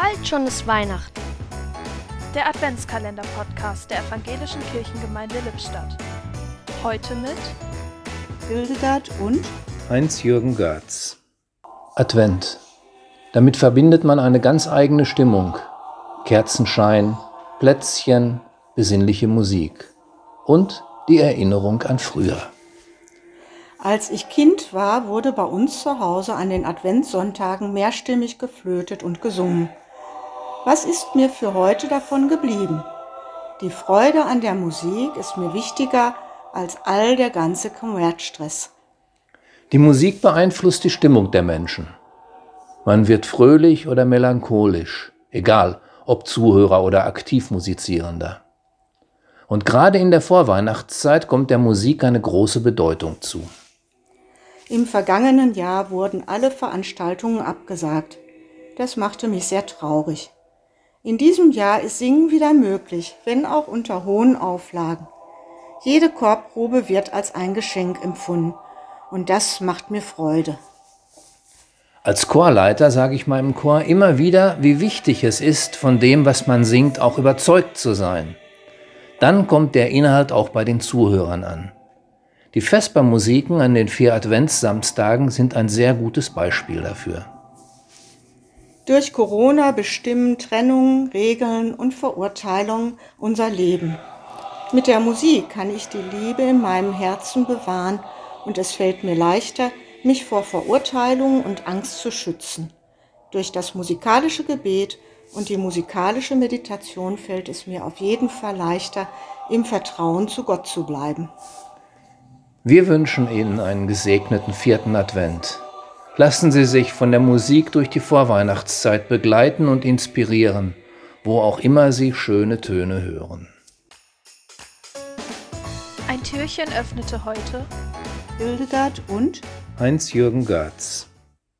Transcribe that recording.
Bald schon ist Weihnachten. Der Adventskalender-Podcast der Evangelischen Kirchengemeinde Lippstadt. Heute mit Hildegard und Heinz-Jürgen Görz. Advent. Damit verbindet man eine ganz eigene Stimmung. Kerzenschein, Plätzchen, besinnliche Musik und die Erinnerung an früher. Als ich Kind war, wurde bei uns zu Hause an den Adventssonntagen mehrstimmig geflötet und gesungen. Was ist mir für heute davon geblieben? Die Freude an der Musik ist mir wichtiger als all der ganze Kommerzstress. Die Musik beeinflusst die Stimmung der Menschen. Man wird fröhlich oder melancholisch, egal ob Zuhörer oder Aktivmusizierender. Und gerade in der Vorweihnachtszeit kommt der Musik eine große Bedeutung zu. Im vergangenen Jahr wurden alle Veranstaltungen abgesagt. Das machte mich sehr traurig. In diesem Jahr ist Singen wieder möglich, wenn auch unter hohen Auflagen. Jede Chorprobe wird als ein Geschenk empfunden und das macht mir Freude. Als Chorleiter sage ich meinem Chor immer wieder, wie wichtig es ist, von dem, was man singt, auch überzeugt zu sein. Dann kommt der Inhalt auch bei den Zuhörern an. Die Vespermusiken an den vier Adventssamstagen sind ein sehr gutes Beispiel dafür. Durch Corona bestimmen Trennungen, Regeln und Verurteilungen unser Leben. Mit der Musik kann ich die Liebe in meinem Herzen bewahren und es fällt mir leichter, mich vor Verurteilungen und Angst zu schützen. Durch das musikalische Gebet und die musikalische Meditation fällt es mir auf jeden Fall leichter, im Vertrauen zu Gott zu bleiben. Wir wünschen Ihnen einen gesegneten vierten Advent. Lassen Sie sich von der Musik durch die Vorweihnachtszeit begleiten und inspirieren, wo auch immer Sie schöne Töne hören. Ein Türchen öffnete heute Hildegard und Heinz-Jürgen Görz